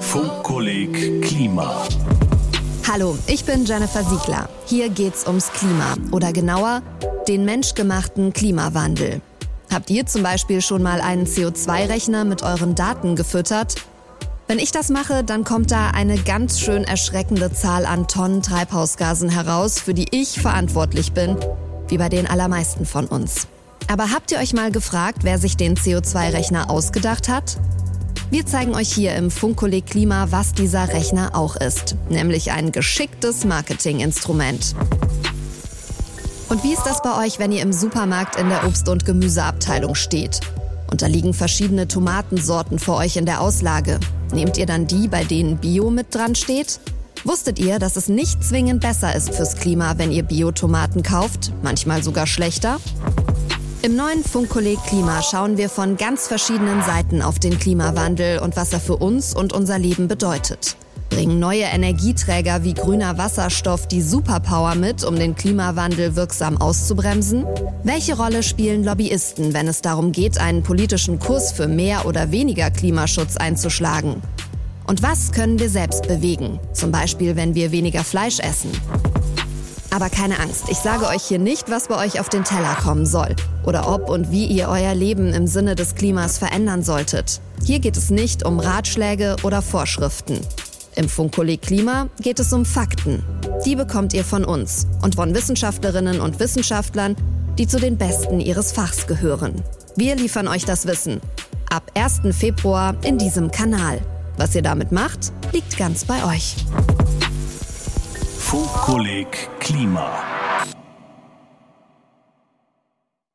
Funkkolleg Klima. Hallo, ich bin Jennifer Siegler. Hier geht's ums Klima oder genauer den menschgemachten Klimawandel. Habt ihr zum Beispiel schon mal einen CO2-Rechner mit euren Daten gefüttert? Wenn ich das mache, dann kommt da eine ganz schön erschreckende Zahl an Tonnen Treibhausgasen heraus, für die ich verantwortlich bin, wie bei den allermeisten von uns. Aber habt ihr euch mal gefragt, wer sich den CO2-Rechner ausgedacht hat? Wir zeigen euch hier im Funkkolleg Klima, was dieser Rechner auch ist, nämlich ein geschicktes Marketinginstrument. Und wie ist das bei euch, wenn ihr im Supermarkt in der Obst- und Gemüseabteilung steht? Und da liegen verschiedene Tomatensorten vor euch in der Auslage. Nehmt ihr dann die, bei denen Bio mit dran steht? Wusstet ihr, dass es nicht zwingend besser ist fürs Klima, wenn ihr Biotomaten kauft? Manchmal sogar schlechter? Im neuen Funkkolleg Klima schauen wir von ganz verschiedenen Seiten auf den Klimawandel und was er für uns und unser Leben bedeutet. Bringen neue Energieträger wie grüner Wasserstoff die Superpower mit, um den Klimawandel wirksam auszubremsen? Welche Rolle spielen Lobbyisten, wenn es darum geht, einen politischen Kurs für mehr oder weniger Klimaschutz einzuschlagen? Und was können wir selbst bewegen? Zum Beispiel, wenn wir weniger Fleisch essen. Aber keine Angst, ich sage euch hier nicht, was bei euch auf den Teller kommen soll oder ob und wie ihr euer Leben im Sinne des Klimas verändern solltet. Hier geht es nicht um Ratschläge oder Vorschriften. Im Funkkolleg Klima geht es um Fakten. Die bekommt ihr von uns und von Wissenschaftlerinnen und Wissenschaftlern, die zu den Besten ihres Fachs gehören. Wir liefern euch das Wissen. Ab 1. Februar in diesem Kanal. Was ihr damit macht, liegt ganz bei euch. Funkkolleg Klima.